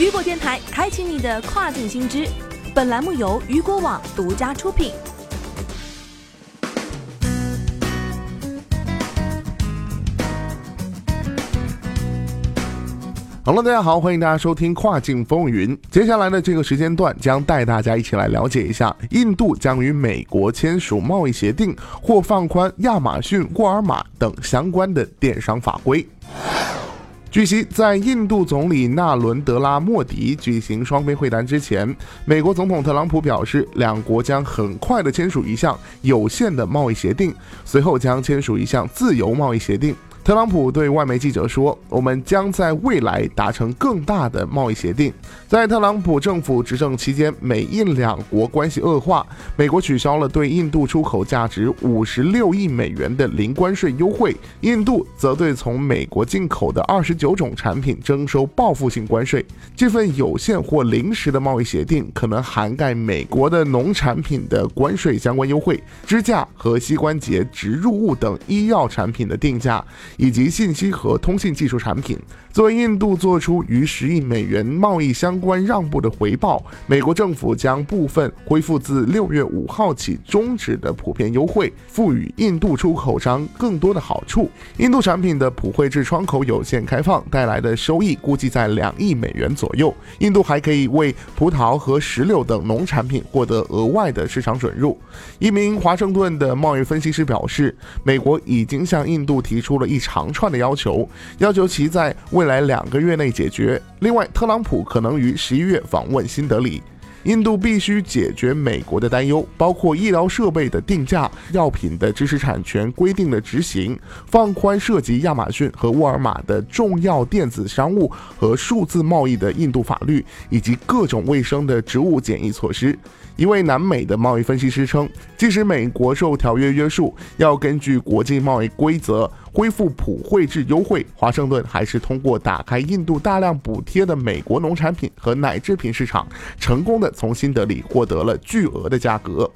雨果电台开启你的跨境新知。本栏目由雨果网独家出品。好了，大家好，欢迎大家收听跨境风云。接下来的这个时间段将带大家一起来了解一下，印度将与美国签署贸易协定或放宽亚马逊、沃尔玛等相关的电商法规。据悉，在印度总理纳伦德拉莫迪举行双边会谈之前，美国总统特朗普表示，两国将很快的签署一项有限的贸易协定，随后将签署一项自由贸易协定。特朗普对外媒记者说：“我们将在未来达成更大的贸易协定。”在特朗普政府执政期间，美印两国关系恶化，美国取消了对印度出口价值五十六亿美元的零关税优惠，印度则对从美国进口的二十九种产品征收报复性关税。这份有限或临时的贸易协定可能涵盖美国的农产品的关税相关优惠、支架和膝关节植入物等医药产品的定价。以及信息和通信技术产品。作为印度做出逾十亿美元贸易相关让步的回报，美国政府将部分恢复自六月五号起终止的普遍优惠，赋予印度出口商更多的好处。印度产品的普惠制窗口有限开放带来的收益估计在两亿美元左右。印度还可以为葡萄和石榴等农产品获得额外的市场准入。一名华盛顿的贸易分析师表示，美国已经向印度提出了一长串的要求，要求其在。未来两个月内解决。另外，特朗普可能于十一月访问新德里。印度必须解决美国的担忧，包括医疗设备的定价、药品的知识产权规定的执行、放宽涉及亚马逊和沃尔玛的重要电子商务和数字贸易的印度法律，以及各种卫生的植物检疫措施。一位南美的贸易分析师称，即使美国受条约约束，要根据国际贸易规则恢复普惠制优惠，华盛顿还是通过打开印度大量补贴的美国农产品和奶制品市场，成功的从新德里获得了巨额的价格。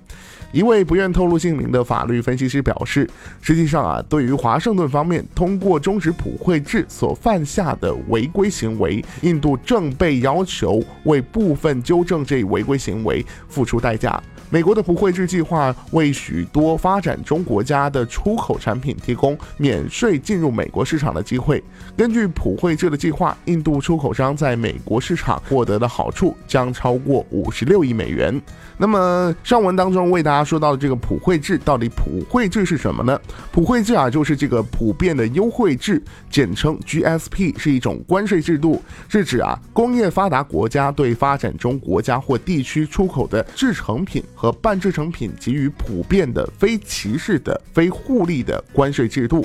一位不愿透露姓名的法律分析师表示，实际上啊，对于华盛顿方面通过终止普惠制所犯下的违规行为，印度正被要求为部分纠正这一违规行为付出代价。美国的普惠制计划为许多发展中国家的出口产品提供免税进入美国市场的机会。根据普惠制的计划，印度出口商在美国市场获得的好处将超过五十六亿美元。那么上文当中为大家说到的这个普惠制，到底普惠制是什么呢？普惠制啊，就是这个普遍的优惠制，简称 GSP，是一种关税制度，是指啊工业发达国家对发展中国家或地区出口的制成品和半制成品给予普遍的、非歧视的、非互利的关税制度。